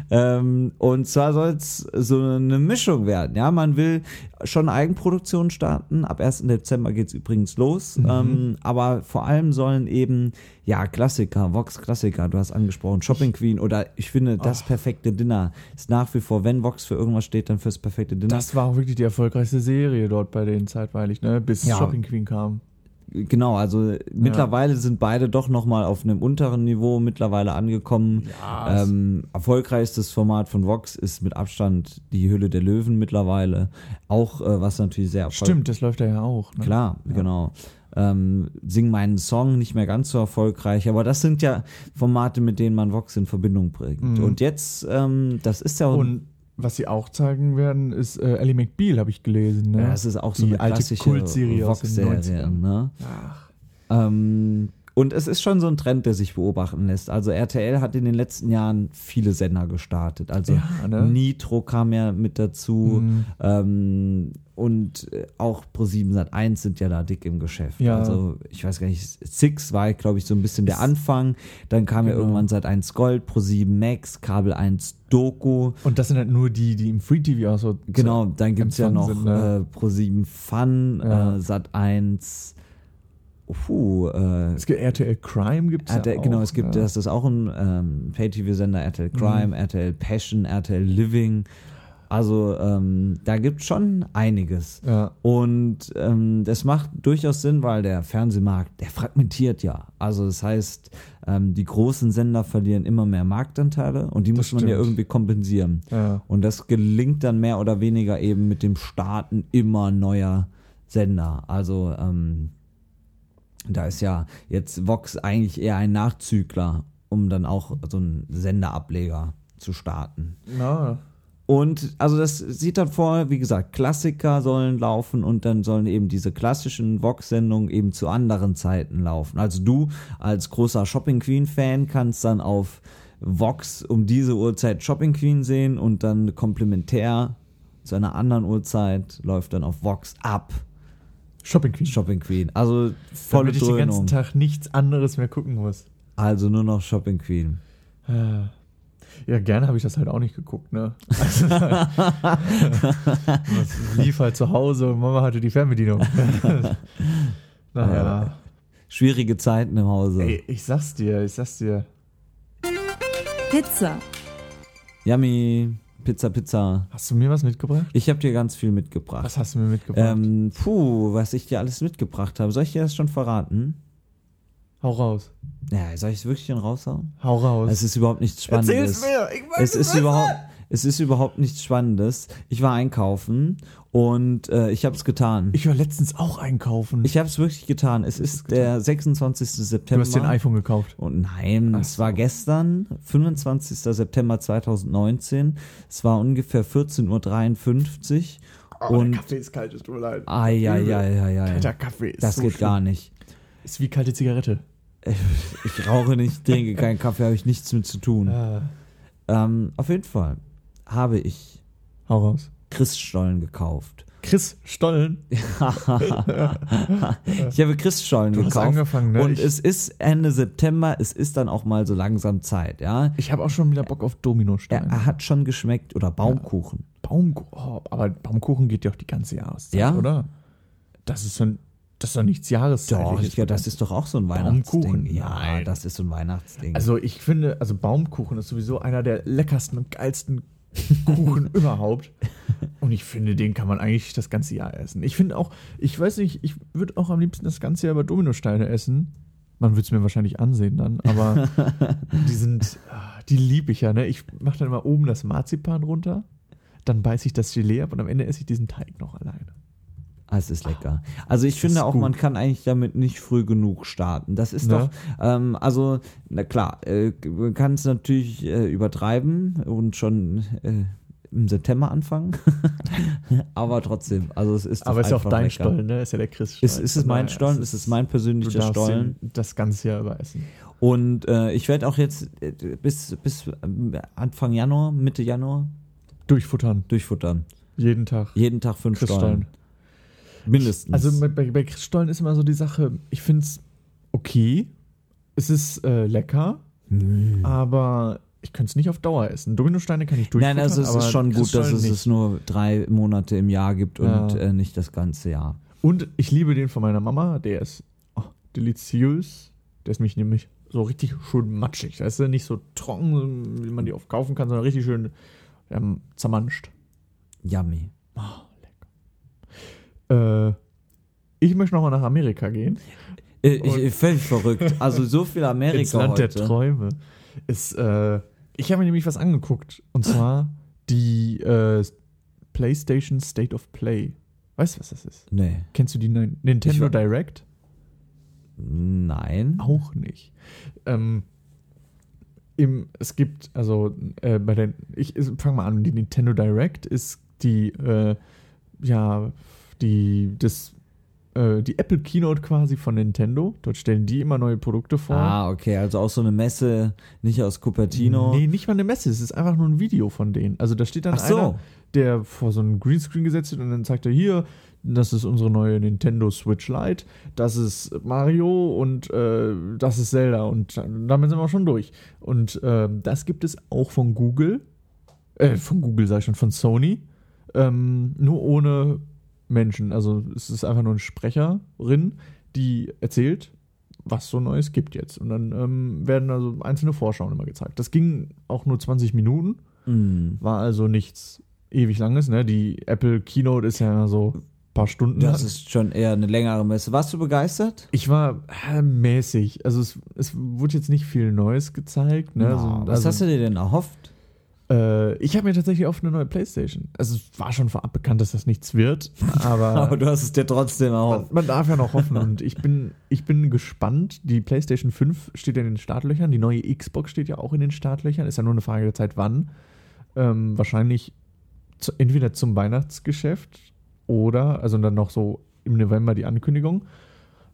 Ähm, und zwar soll es so eine Mischung werden. Ja, man will schon Eigenproduktion starten. Ab 1. Dezember geht's übrigens los. Ähm, aber vor allem sollen eben, ja, Klassiker, Vox Klassiker, du hast angesprochen, Shopping Queen oder ich finde, das perfekte Dinner ist nach wie vor, wenn Vox für irgendwas steht, dann fürs perfekte Dinner. Das war auch wirklich die erfolgreichste Serie dort bei denen zeitweilig, ne? Bis Ja. Shopping Queen kam. Genau, also mittlerweile sind beide doch nochmal auf einem unteren Niveau mittlerweile angekommen. Ja, ähm, erfolgreichstes Format von Vox ist mit Abstand die Hülle der Löwen mittlerweile. Auch äh, was natürlich sehr erfolgreich Stimmt, das läuft ja auch. Ne? Klar, genau. Ähm, Sing meinen Song nicht mehr ganz so erfolgreich, aber das sind ja Formate, mit denen man Vox in Verbindung bringt. Mhm. Und jetzt, ähm, das ist ja Und was sie auch zeigen werden, ist äh, Ellie McBeal, habe ich gelesen. Ne? ja, das ist auch so die eine alte klassische Kultserie aus den Vox-Serie. 90ern. Ne? Ach, Ähm, und es ist schon so ein Trend, der sich beobachten lässt. Also RTL hat in den letzten Jahren viele Sender gestartet. Also Ja, ne? Nitro kam ja mit dazu Mhm. ähm, und äh, auch Pro7 Sat 1 sind ja da dick im Geschäft. Ja. Also ich weiß gar nicht, Six war, glaube ich, so ein bisschen der Anfang. Dann kam ja Genau. irgendwann Sat 1 Gold, Pro7 Max, Kabel 1 Doku. Und das sind halt nur die, die im Free TV auch so. Genau, dann gibt es ja noch sind, ne? äh, Pro7 Fun, Ja. äh, Sat 1. Puh, äh, Es gibt RTL Crime gibt es ja auch. genau, es gibt, ja. das ist auch ein ähm, Pay-TV-Sender, RTL Crime, Mhm. RTL Passion, RTL Living. Also ähm, da gibt schon einiges. Ja. Und ähm, das macht durchaus Sinn, weil der Fernsehmarkt, der fragmentiert ja. Also das heißt, ähm, die großen Sender verlieren immer mehr Marktanteile und die muss man ja stimmt. irgendwie kompensieren. Ja. Und das gelingt dann mehr oder weniger eben mit dem Starten immer neuer Sender. Also ähm, da ist ja jetzt Vox eigentlich eher ein Nachzügler, um dann auch so einen Senderableger zu starten. Na, Und also das sieht dann vor, wie gesagt, Klassiker sollen laufen und dann sollen eben diese klassischen Vox-Sendungen eben zu anderen Zeiten laufen. Also du als großer Shopping Queen-Fan kannst dann auf Vox um diese Uhrzeit Shopping Queen sehen und dann komplementär zu einer anderen Uhrzeit läuft dann auf Vox ab Shopping Queen. Shopping Queen. Also volle Damit ich den ganzen Tag nichts anderes mehr gucken muss. Also nur noch Shopping Queen. Ja, Ja, gerne habe ich das halt auch nicht geguckt, ne? Also, das [LAUGHS] [LAUGHS] lief halt zu Hause und Mama hatte die Fernbedienung. [LAUGHS] naja. Ja. Schwierige Zeiten im Hause. Ey, ich sag's dir, ich sag's dir. Pizza. Yummy, Pizza, Pizza. Hast du mir was mitgebracht? Ich habe dir ganz viel mitgebracht. Was hast du mir mitgebracht? Ähm, puh, was ich dir alles mitgebracht habe. Soll ich dir das schon verraten? Hau raus. Ja, soll ich es wirklich schon raushauen? Hau raus. Es ist überhaupt nichts Spannendes. mir. Ich Es ist überhaupt, es ist überhaupt nichts Spannendes. Ich war einkaufen und äh, ich habe es getan. Ich, war letztens auch einkaufen. ich habe es wirklich getan. Es ist der 26. du September. hast den iPhone gekauft. Und nein, es war gestern, 25. September 2019. Es war ungefähr 14.53 Uhr. der und Kaffee ist kalt, es tut mir leid. ai, ai, ai, ai, ai. Kalter Kaffee ist Das so geht schlimm. gar nicht. Ist wie kalte Zigarette. Ich rauche nicht, trinke keinen Kaffee, habe ich nichts mit zu tun. Ah. Ähm, auf jeden Fall habe ich Hau raus. Christstollen gekauft. Chris Stollen. [LAUGHS] Ich habe Christstollen Du hast gekauft. angefangen, ne? Und Ich- es ist Ende September, es ist dann auch mal so langsam Zeit, ja. Ich habe auch schon wieder Bock auf Dominosteine. er hat schon geschmeckt oder Baumkuchen. Baumkuchen. Oh, aber Baumkuchen geht ja auch die ganze Jahreszeit, Ja? oder? Das ist so ein, das ist doch nichts Jahreszeitliches. Doch, ja, das ist doch auch so ein Baumkuchen? Weihnachtsding. Ja, Nein. das ist so ein Weihnachtsding. Also ich finde, also Baumkuchen ist sowieso einer der leckersten und geilsten Kuchen [LAUGHS] überhaupt. Und ich finde, den kann man eigentlich das ganze Jahr essen. Ich finde auch, ich weiß nicht, ich würde auch am liebsten das ganze Jahr über Dominosteine essen. Man würde es mir wahrscheinlich ansehen dann, aber [LAUGHS] die sind, ah, die liebe ich ja, ne? Ich mache dann immer oben das Marzipan runter, dann beiße ich das Gelee ab und am Ende esse ich diesen Teig noch alleine. Ah, es ist lecker. Also ich Das finde ist auch, gut. man kann eigentlich damit nicht früh genug starten. Das ist Ne? doch, ähm, also, na klar, äh, man kann es natürlich äh, übertreiben und schon äh, im September anfangen. [LAUGHS] Aber trotzdem, also es ist Aber ist ja auch dein lecker. Stollen, ne? Ist ja der Chris Ist, ist es mein Stollen? Ist es mein Du persönlicher darfst Stollen? das ganze Jahr über essen. Und äh, ich werde auch jetzt äh, bis, bis ähm, Anfang Januar, Mitte Januar Durchfuttern. durchfuttern. Jeden Tag. Jeden Tag fünf Chris Stollen. Mindestens. Also bei, bei, Christstollen ist immer so die Sache, ich finde es okay. Es ist äh, lecker, Hm. aber ich könnte es nicht auf Dauer essen. Dominosteine kann ich durchfuttern, Nein, also es ist schon gut, dass es nicht. es nur drei Monate im Jahr gibt und Ja. äh, nicht das ganze Jahr. Und ich liebe den von meiner Mama, der ist oh, deliziös. Der ist mich nämlich so richtig schön matschig. Der ist nicht so trocken, wie man die oft kaufen kann, sondern richtig schön ähm, zermanscht. Yummy. Äh, ich möchte nochmal nach Amerika gehen. Äh, ich, völlig verrückt. Also so viel Amerika [LAUGHS] ins Land heute. der Träume. Ist, äh, ich habe mir nämlich was angeguckt. Und zwar die äh, PlayStation State of Play. Weißt du, was das ist? Nee. Kennst du die Nin- Nintendo Ich Direct? Nein. Auch nicht. Ähm, im, es gibt, also äh, bei den, ich fange mal an, die Nintendo Direct ist die, äh, ja, die, das, äh, die Apple Keynote quasi von Nintendo. Dort stellen die immer neue Produkte vor. Ah, okay. Also auch so eine Messe, nicht aus Cupertino. Nee, nicht mal eine Messe, es ist einfach nur ein Video von denen. Also da steht dann Ach so. einer, der vor so einen Greenscreen gesetzt wird und dann zeigt er hier, das ist unsere neue Nintendo Switch Lite, das ist Mario und äh, das ist Zelda und damit sind wir schon durch. Und ähm, das gibt es auch von Google, äh, von Google sag ich schon, von Sony, ähm, nur ohne Menschen. Also es ist einfach nur eine Sprecherin, die erzählt, was so Neues gibt jetzt. Und dann ähm, werden also einzelne Vorschauen immer gezeigt. Das ging auch nur 20 Minuten, Mm. war also nichts ewig lang ist. Ne? Die Apple Keynote ist ja so ein paar Stunden. Das lang. ist schon eher eine längere Messe. Warst du begeistert? ich war äh, mäßig. Also es, es wurde jetzt nicht viel Neues gezeigt. Ne? Ja, also, was also, hast du dir denn erhofft? Äh, ich habe mir tatsächlich auf eine neue Playstation. Also es war schon vorab bekannt, dass das nichts wird. Aber [LAUGHS] Aber du hast es dir trotzdem man, erhofft. man darf ja noch hoffen. [LAUGHS] Und ich bin, ich bin gespannt. Die PlayStation 5 steht ja in den Startlöchern. Die neue Xbox steht ja auch in den Startlöchern. Ist ja nur eine Frage der Zeit, wann. Ähm, wahrscheinlich zu, entweder zum Weihnachtsgeschäft oder, also dann noch so im November die Ankündigung.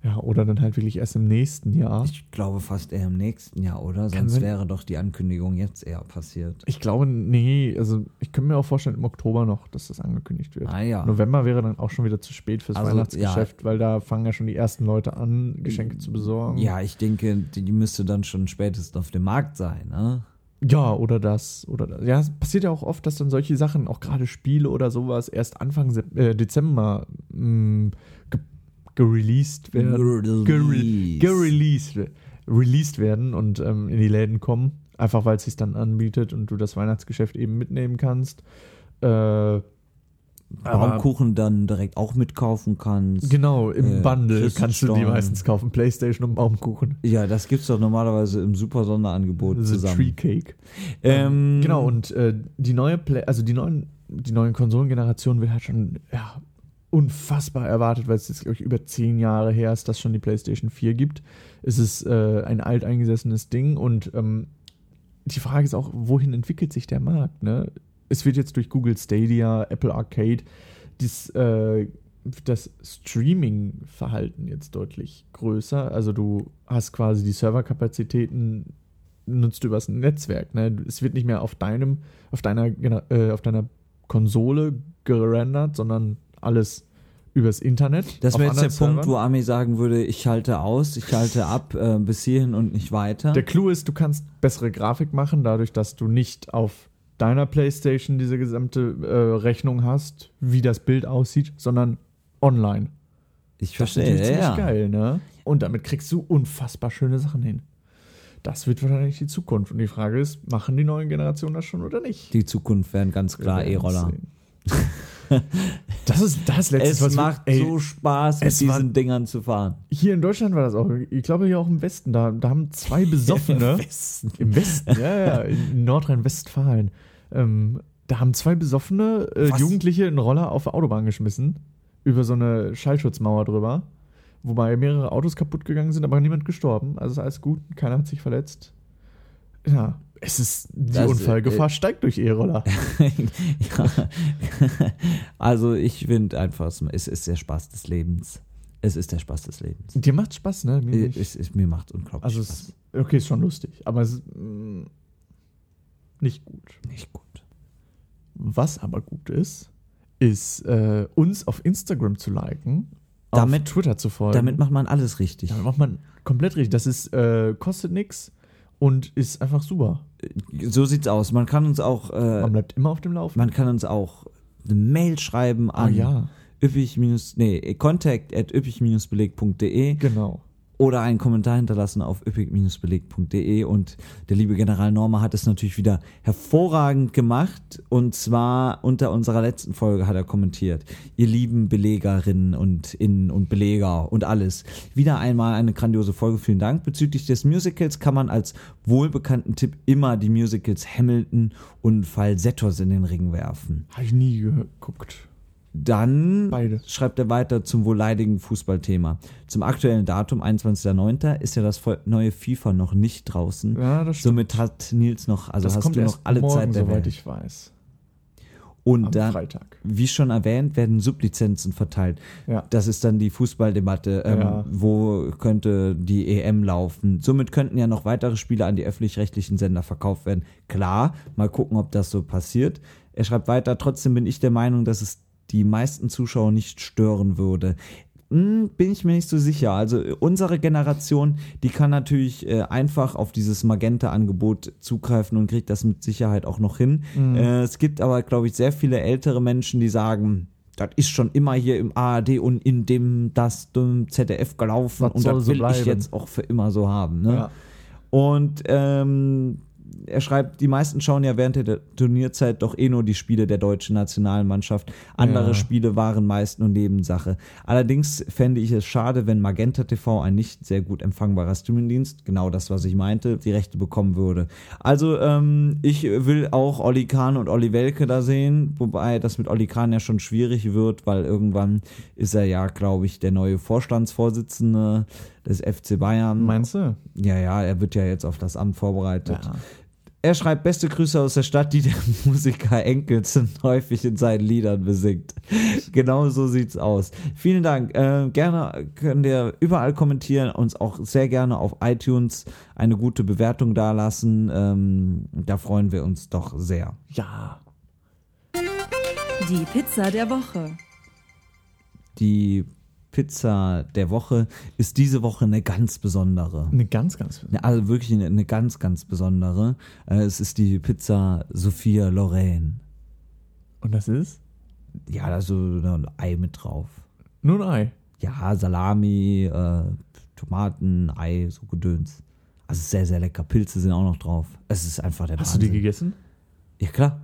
Ja, oder dann halt wirklich erst im nächsten Jahr. Ich glaube fast eher im nächsten Jahr, oder? Kann Sonst wäre doch die Ankündigung jetzt eher passiert. Ich glaube, nee, also ich könnte mir auch vorstellen, im Oktober noch, dass das angekündigt wird. Ah ja. November wäre dann auch schon wieder zu spät fürs Also, Weihnachtsgeschäft, weil da fangen ja schon die ersten Leute an, Geschenke zu besorgen. Ja, ich denke, die, müsste dann schon spätestens auf dem Markt sein, ne? Ja, oder das, oder das. Ja, es passiert ja auch oft, dass dann solche Sachen, auch gerade Spiele oder sowas, erst Anfang Sep- äh, Dezember mh, ge gereleased werden. Gereleased. Gereleased, released werden und ähm, in die Läden kommen. Einfach weil es sich dann anbietet und du das Weihnachtsgeschäft eben mitnehmen kannst. Äh, Baumkuchen dann direkt auch mitkaufen kannst. genau, im Äh, Bundle kannst du die meistens kaufen. Playstation und Baumkuchen. Ja, das gibt's doch normalerweise im super Sonderangebot Das ist zusammen. Tree Cake. Ähm, Genau, und äh, die neue Play also die neuen, die neuen Konsolengenerationen wird halt schon ja, unfassbar erwartet, weil es jetzt, glaube ich, über zehn Jahre her ist, dass schon die PlayStation 4 gibt. Es ist äh, ein alteingesessenes Ding und ähm, die Frage ist auch, wohin entwickelt sich der Markt? Ne? Es wird jetzt durch Google Stadia, Apple Arcade, dies, äh, das Streaming-Verhalten jetzt deutlich größer. Also du hast quasi die Serverkapazitäten nutzt du übers Netzwerk. Ne? Es wird nicht mehr auf deinem, auf deiner, äh, auf deiner Konsole gerendert, sondern alles übers Internet. Das wäre jetzt der anderen Punkt, wo Ami sagen würde, ich halte aus, ich halte ab, äh, bis hierhin und nicht weiter. Der Clou ist, du kannst bessere Grafik machen, dadurch, dass du nicht auf deiner Playstation diese gesamte äh, Rechnung hast, wie das Bild aussieht, sondern online. ich Das ist verstehe, ja, geil, ne? Und damit kriegst du unfassbar schöne Sachen hin. Das wird wahrscheinlich die Zukunft. Und die Frage ist, machen die neuen Generationen das schon oder nicht? Die Zukunft wären ganz klar E-Roller. [LAUGHS] [LAUGHS] das ist das letzte, Es was macht ey, so Spaß, mit es diesen war- Dingern zu fahren. Hier in Deutschland war das auch. Ich glaube hier auch im Westen. Da, da haben zwei [LAUGHS] Besoffene. Im Westen, ja, ja, in Nordrhein-Westfalen. Ähm, da haben zwei besoffene äh? Jugendliche einen Roller auf der Autobahn geschmissen. Über so eine Schallschutzmauer drüber. Wobei mehrere Autos kaputt gegangen sind, aber niemand gestorben. Also ist alles gut, keiner hat sich verletzt. Ja, es ist, die Das, Unfallgefahr äh, steigt durch E-Roller. [LAUGHS] ja. Also ich finde einfach, es- ist der Spaß des Lebens. Es ist der Spaß des Lebens. Dir macht Spaß, ne? Mir Äh, nicht. Es, es, mir macht unglaublich Also, Spaß. es, okay, ist schon lustig, aber es ist mm, nicht gut. Nicht gut. Was aber gut ist, ist äh, uns auf Instagram zu liken, Damit- auf Twitter zu folgen. Damit macht man alles richtig. Damit macht man komplett richtig. Das ist, äh, kostet nichts und ist einfach super. So sieht's aus. Man kann uns auch, äh, Man bleibt immer auf dem Laufenden. man kann uns auch eine Mail schreiben Ah an ja, üppig nee, contact at üppig-beleg.de genau. Oder einen Kommentar hinterlassen auf üppig-beleg.de und der liebe General Norma hat es natürlich wieder hervorragend gemacht und zwar unter unserer letzten Folge hat er kommentiert. Ihr lieben Belegerinnen und Innen und Beleger und alles. Wieder einmal eine grandiose Folge, vielen Dank. Bezüglich des Musicals kann man als wohlbekannten Tipp immer die Musicals Hamilton und Falsettos in den Ring werfen. Habe ich nie geguckt. Dann Beide. schreibt er weiter zum wohl leidigen Fußballthema. Zum aktuellen Datum, 21.09., ist ja das neue FIFA noch nicht draußen. Ja, das stimmt. Somit hat Nils noch, also das hast du noch alle morgen, Zeit der soweit Welt. ich weiß. Und Am dann, Freitag. wie schon erwähnt, werden Sublizenzen verteilt. Ja. Das ist dann die Fußballdebatte, ähm, Ja. wo könnte die EM laufen. Somit könnten ja noch weitere Spiele an die öffentlich-rechtlichen Sender verkauft werden. Klar, mal gucken, ob das so passiert. Er schreibt weiter, trotzdem bin ich der Meinung, dass es die meisten Zuschauer nicht stören würde. Hm, bin ich mir nicht so sicher. Also äh, unsere Generation, die kann natürlich äh, einfach auf dieses Magenta-Angebot zugreifen und kriegt das mit Sicherheit auch noch hin. Mhm. Äh, es gibt aber, glaube ich, sehr viele ältere Menschen, die sagen, das ist schon immer hier im ARD und in dem das dem ZDF gelaufen Das und das so will ich bleiben. jetzt auch für immer so haben. Ne? Ja. Und ähm, er schreibt, die meisten schauen ja während der Turnierzeit doch eh nur die Spiele der deutschen Nationalmannschaft. Andere Ja. Spiele waren meist nur Nebensache. Allerdings fände ich es schade, wenn Magenta TV, ein nicht sehr gut empfangbarer Streamingdienst, genau das, was ich meinte, die Rechte bekommen würde. Also ähm, ich will auch Olli Kahn und Olli Welke da sehen, wobei das mit Olli Kahn ja schon schwierig wird, weil irgendwann ist er ja, glaube ich, der neue Vorstandsvorsitzende des FC Bayern. Meinst du? Ja, ja, er wird ja jetzt auf das Amt vorbereitet. Ja. Er schreibt beste Grüße aus der Stadt, die der [LAUGHS] Musiker Enkelsen häufig in seinen Liedern besingt. genau so sieht's aus. Vielen Dank. Äh, gerne könnt ihr überall kommentieren, uns auch sehr gerne auf iTunes eine gute Bewertung dalassen. Ähm, da freuen wir uns doch sehr. Ja. Die Pizza der Woche. Die Pizza der Woche ist diese Woche eine ganz besondere. Eine ganz, ganz. Eine, also wirklich eine, eine ganz, ganz besondere. Äh, es ist die Pizza Sophia Lorraine. Und das ist? Ja, da ist so ein Ei mit drauf. Nur ein Ei. Ja, Salami, äh, Tomaten, Ei, so Gedöns. Also sehr, sehr lecker. Pilze sind auch noch drauf. Es ist einfach der Hast du die Wahnsinn. gegessen? Ja, klar.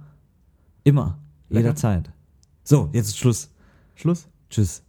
Immer. Lecker. Jederzeit. So, jetzt ist Schluss. Schluss. Tschüss.